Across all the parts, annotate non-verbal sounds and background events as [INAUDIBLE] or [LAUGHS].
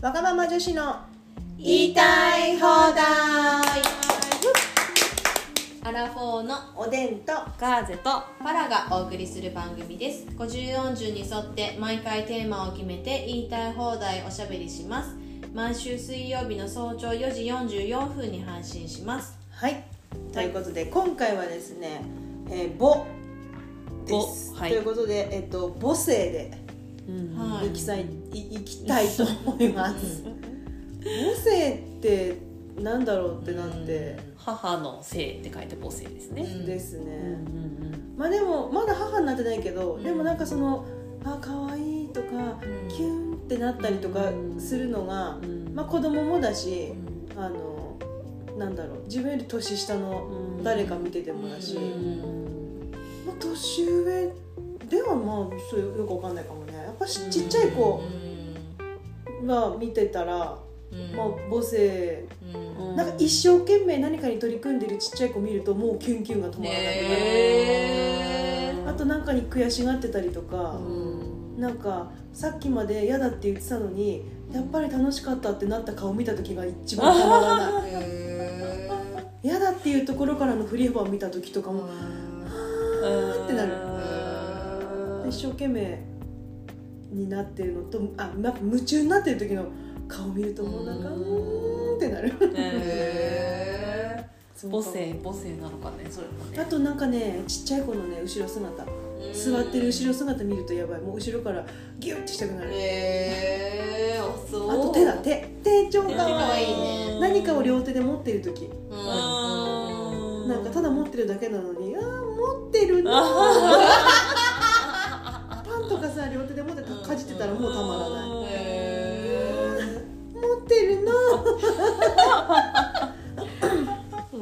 わがまま女子の言いたい放題。アラフォーのおでんとガーゼとパラがお送りする番組です。50、40に沿って毎回テーマを決めて言いたい放題おしゃべりします。毎週水曜日の早朝4時44分に配信します。はい。ということで、今回はですね、えー、母です、母はい。ということで、えっと母性でうんはい。いきたい、い、いきたいと思います母性ってなん。だろうってなって、母の性って書いて母性ですね、ですね、まあでもまだ母になってないけど、でもなん。かそのあ可愛いとか、キュンってなったりとかするのが、まあ子供もだし、あのなん。だろう自分より年下の誰か見ててもだし、まあ、年上ではまあそうよくわかん。ないかもしちっちゃい子が見てたら、うん。まあ母性なんか一生懸命何かに取り組んでるちっちゃい子見るともうキュンキュンが止まらなくなる、へー。あとなんかに悔しがってたりとか、うん。なんかさっきまで嫌だって言ってたのにやっぱり楽しかったってなった顔見た時が一番 [LAUGHS] たまらない。へ嫌だっていうところからの振り幅を見た時とかもー。ーってなる。うん一生懸命になってるのとあなんか夢中になってる時の顔見るともうなんかううんってなる。へそう母性母性なのかねそれもね。あとなんかねちっちゃい子のね後ろ姿。ー座ってる後ろ姿見るとやばい。もう後ろからギュッてしたくなる。へえあそう。あと手だ。手。手超かわいいね。何かを両手で持ってる時。うん。なんかただ持ってるだけなのにあー持ってるな [LAUGHS] とかさ両手で持ってかじってたらもうたまらない。へ持ってるな。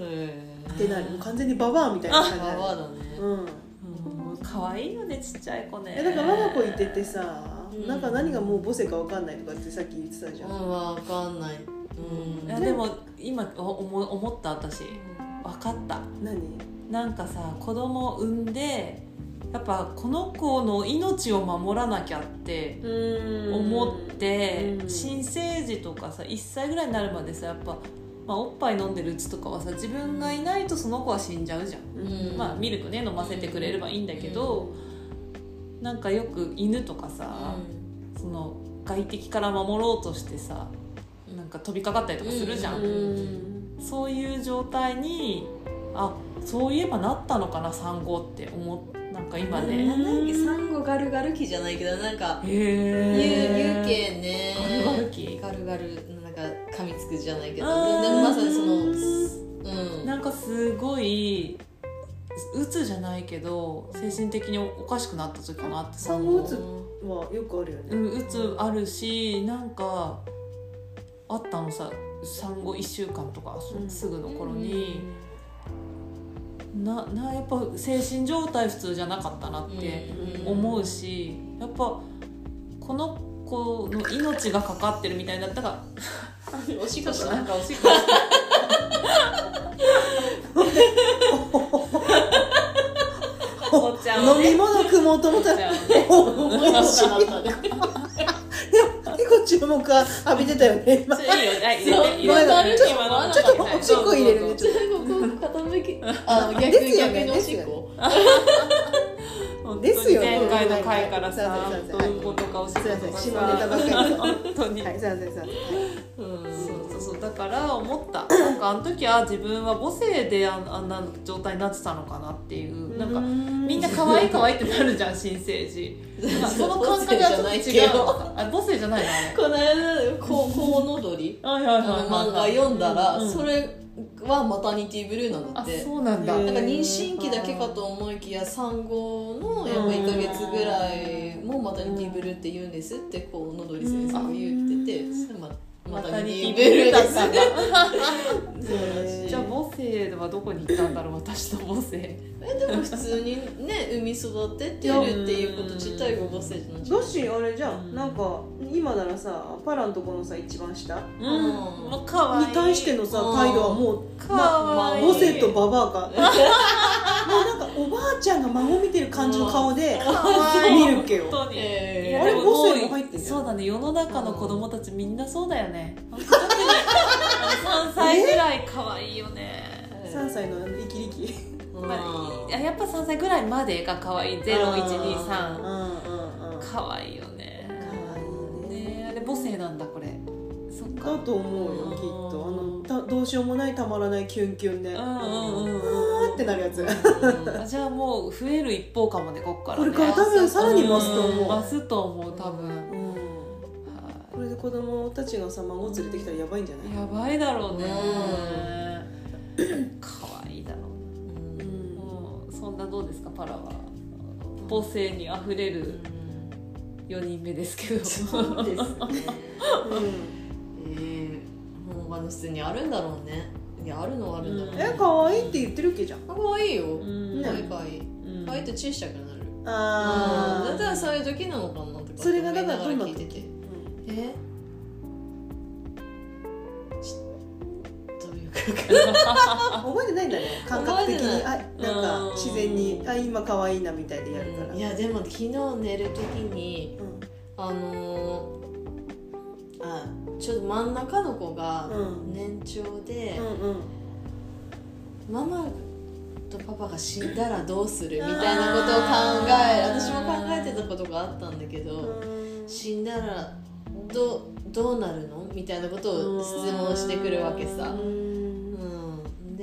えってなる。もう完全にババアみたいな感じババアだね。うん。うん。可愛いよねちっちゃい子ね。えだから我が子いててさ、うん。なんか何がもう母性かわかんないとかってさっき言ってたじゃん、うんわかんない。うん。いやでも今お思思った私。分かった。何？なんかさ子供を産んでやっぱこの子の命を守らなきゃって思って、うん。新生児とかさ1歳ぐらいになるまでさやっぱ、まあ、おっぱい飲んでるうちとかはさ自分がいないとその子は死んじゃうじゃん、うん。まあミルクね飲ませてくれればいいんだけど、なんかよく犬とかさ、その外敵から守ろうとしてさなんか飛びかかったりとかするじゃん、うん。そういう状態にあそういえばなったのかな産後って思っなんか今ね、なんだっけ産後ガルガル期じゃないけどなんかへ有え有形ね。ガルガル期？ガルガルなんか噛みつくじゃないけどまさにそのうん。なんかすごいうつじゃないけど精神的におかしくなった時かなって。産後うつはよくあるよね、うんうつあるしなんかあったのさ産後1週間とかうん。すぐの頃に、ななやっぱ精神状態普通じゃなかったなって思うしやっぱこの子の命がかかってるみたいだったから [LAUGHS] おしっこしなんたかおしっこ。[LAUGHS] 飲み物汲もうと思ったらおしい結構注目浴びてたよね。今ちょちょっと今のちょっとおしっこ入れるねちょっこう傾き [LAUGHS] あ逆におしっこ本当にですよ前回の回からさはいはい本当うんことかおしっことかすいません下ネタばっかり。本当に。はい。すいませんすいません。そうそうそう。だから思った。なんかあの時は自分は母性でああんな状態になってたのかなっていう。なんかみんな可愛い可愛いってなるじゃん新生児。[LAUGHS] その感覚はちょっと違う。あ母性じゃないのあれ。この間こうコウノドリはいはいはい漫画読んだらうん。それはマタニティブルーなんだあってそうなんだ。なんか妊娠期だけかと思いきや産後のやっぱ1ヶ月ぐらいもマタニティブルーって言うんですってこうのどり先生が言っててそれまマタニティブルーです。だっ [LAUGHS] たんだへーじゃあ母性はどこに行ったんだろう私の母性。えでも普通にね産み育ててるっていうこと自体が母性じゃないどうしあれじゃうん。んなんか今ならさパラのとこのさ一番下。にうん。もう可愛い。対してのさうん。態度はもう可愛い。母性とババアか。[LAUGHS] もうなんかおばあちゃんが孫見てる感じの顔でい。見るっけよ本当に、えー。あれ母性も入ってんじゃんそうだね世の中の子供たちみんなそうだよね。[LAUGHS] 特に。あの3歳ぐらい可愛いよね3歳のイキリキ。うん。まあ、やっぱ3歳ぐらいまでが可愛い。0123うんうんうん可愛いよね。可愛いね。ねあれ母性なんだこれ。そっか。だと思うよきっと。あのたどうしようもないたまらないキュンキュンで。うんあうんうんうん。ーってなるやつ。あじゃあもう増える一方かもねこっからね。これから多分さらに増すと思う。増すと思う多分、うん。これで子供たちがさ孫連れてきたらやばいんじゃない？やばいだろうね。う [CLEARS THROAT] 可愛いだろう。ねうん。もうそんなどうですかパラは。母性にあふれる4人目ですけど。そうですね。うん。えー、もう他の普通にあるんだろうね。いやあるのはあるんだろうね、え可愛いって言ってるっけじゃん。かわいいよ、ん。かわいいかわいい。うん。かわいいと小さくなる。あだったらそういう時なのかなとか。それがだからどんな時？思いながら聞いてて。え？[LAUGHS] 覚えてないんだね。[LAUGHS] 感覚的に。あなんうん。か自然にあ今可愛いなみたいでやるから。いやでも昨日寝る時にうん。あのーあちょっと真ん中の子がうん。年長で、うんうん。ママとパパが死んだらどうするみたいなことを考え私も考えてたことがあったんだけど、うん。死んだらどどうなるの？みたいなことを質問してくるわけさ、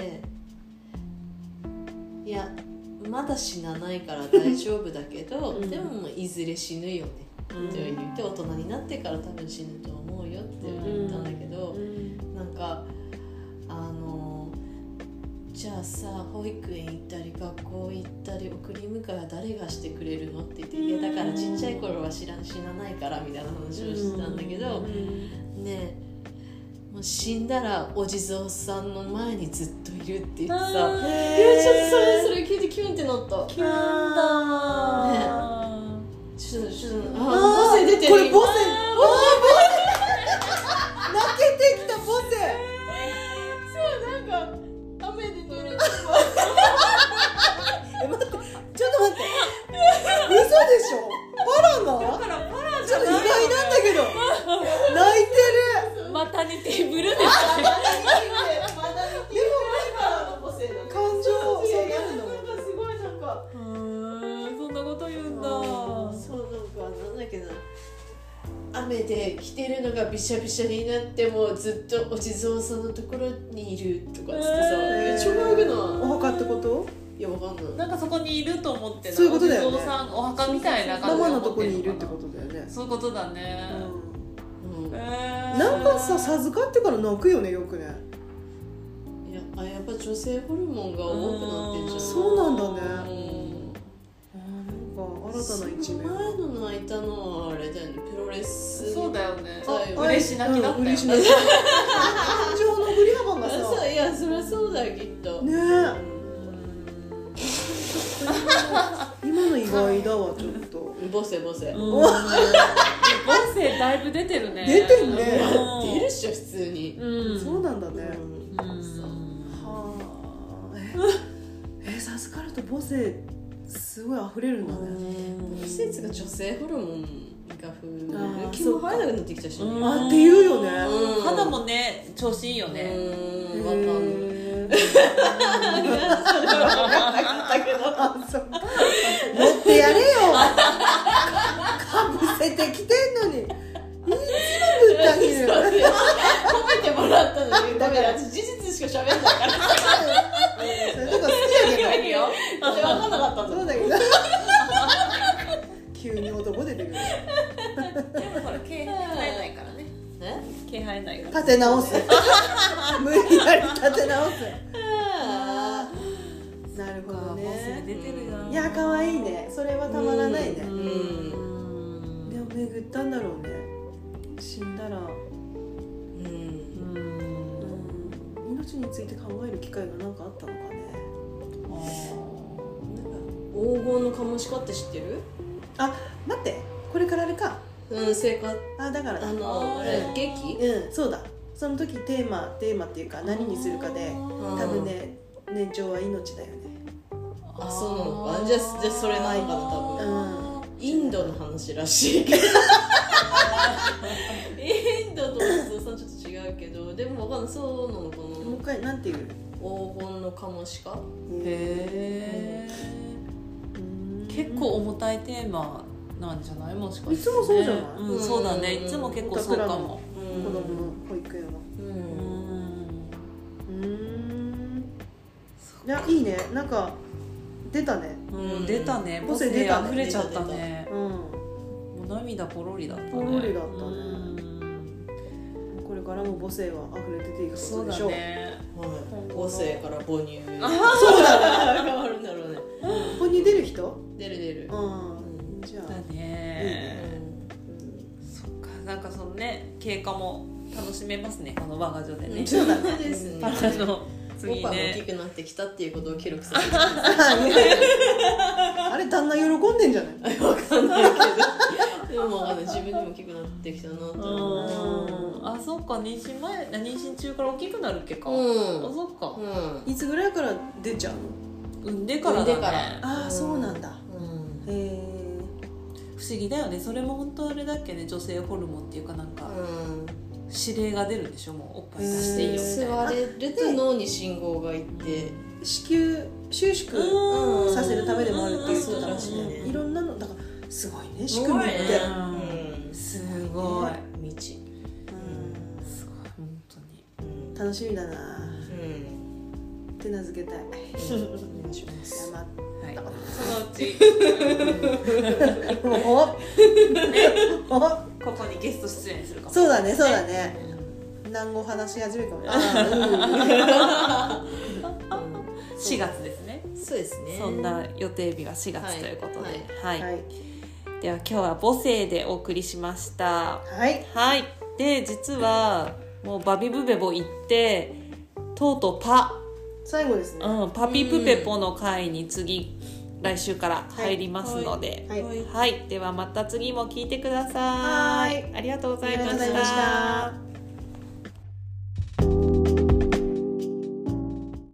うんうん、でいやまだ死なないから大丈夫だけど、うん。でもいずれ死ぬよね。って言って大人になってから多分死ぬと思うよって言ったんだけど、うん。なんかあのじゃあさ保育園行ったり学校行ったり送り迎えは誰がしてくれるのって言って「いやだからちっちゃい頃は知ら死なないから」みたいな話をしてたんだけど、うん。ねもう死んだらお地蔵さんの前にずっといるって言ってさ。あいへやちょっとそれそれ聞いてキュンってなった。キュンだちょっとちょっとああ母性出てる。これ母性けな雨で着てるのがびしゃびしゃになってもずっとお地蔵さんのところにいるとかっつってさ、へー。めっちゃ可愛くおない？墓ってこと？いやわかんない。なんかそこにいると思ってそういうことだよね。お地蔵さんお墓みたいなマ感じマのとこにいるってことだよね。そういうことだね、うん。えー。なんかさ授かってから泣くよねよくね。いやあやっぱ女性ホルモンが多くなってんじゃん。そうなんだね。うん新たな一面前の泣いたのはあれだよねプロレスそうだよね。嬉し泣きだったようん嬉し泣き。感情の振り幅があさいやそりゃそうだよきっと。ね。え今の意外だわちょっと。ボセボセ、うん。母性だいぶ出てるね。出てんね。うん出るっしょ普通に、うん。そうなんだね。うん。はあ。ええ授かると母性すごい溢れるんだね。季節が女性ホルモンが増える。気も生えなくなってきたし。ねうんあって言うよね。うん。肌もね調子いいよね。うん。わかんないへえだけどあそう。乗ってやれよ。かぶせてきてんのに。いつもぶった切る。褒めてもらったのに。だから私事実しか喋んないからえ毛生えない立て直す。[LAUGHS] 無理やり立て直す。あなるほどね。出てるな。いや可愛いね。それはたまらないね。でも巡ったんだろうね。死んだら、うん。うん、命について考える機会が何かあったのかね。黄金のカモシカって知ってる？あ待って。これからあれかうん生活あだからだあのあれ劇？うんそうだ。その時テーマテーマっていうか何にするかで多分ね年長は命だよね。あそうなのか？じゃあじゃあそれないかな多分。うん。インドの話らしいけど。インドと松田さんちょっと違うけど。でもわかんない。そうなのかもうな一回なんていう？黄金のカモシカへえ結構重たいテーマなんじゃない？もしかして、ね、いつもそうじゃない？うん、そうだね。うんいつも結構そうかも。うん子供の保育園は。ううん。んうん。いやいいね。なんか出たね。うん、出たね。母母性性出たね。溢れちゃったね。うん。もう涙ポロリだったね。ポロリだったね。うん。これからも母性は溢れ出ていくこそうだとでしょう。ね。はい。母性から母乳。あ [LAUGHS] そうだね。変わるんだろうね。ここに出る人？出る出る。うんね経過も楽しめますねこの我が女でね。そうだねですね。[LAUGHS] あの次ね。大きくなってきたっていうことを記録させて [LAUGHS] あれ旦那喜んでんじゃない？[LAUGHS] わかんないけど。でも自分でも大きくなってきたなとう。思ん。あそっか妊娠前妊娠中から大きくなるっけか、うん。あそっか。ううん。いつぐらいから出ちゃうの？産んでからだね。産んでから。ああそうなんだ。うん。へえ不思議だよね。それも本当あれだっけね。女性ホルモンっていうかなんか指令が出るんでしょもうおっぱい出して。いいよみたいな吸われると脳に信号がいって子宮収縮うん。させるためでもあるっていうことだしそうらしいねねいろんなのだからすごいね仕組みってすごいねうん。すごい。未知。うん。すごい本当に。うん。楽しみだな。うん。手なずけたい。お願いします。山はいそのうち。おおここにゲスト出演するかも。そうだねそうだね南語話し始めるかも4月ですね。そうですね。そんな予定日が4月ということで。は、はい。はい。では今日は母性でお送りしました。はい。はい。で実はもうバビブベボ行ってとうとうパ。最後ですね。うん、パピプペポの回に次、来週から入りますので、はい。はい。はい、ではまた次も聞いてください。ありがとうございました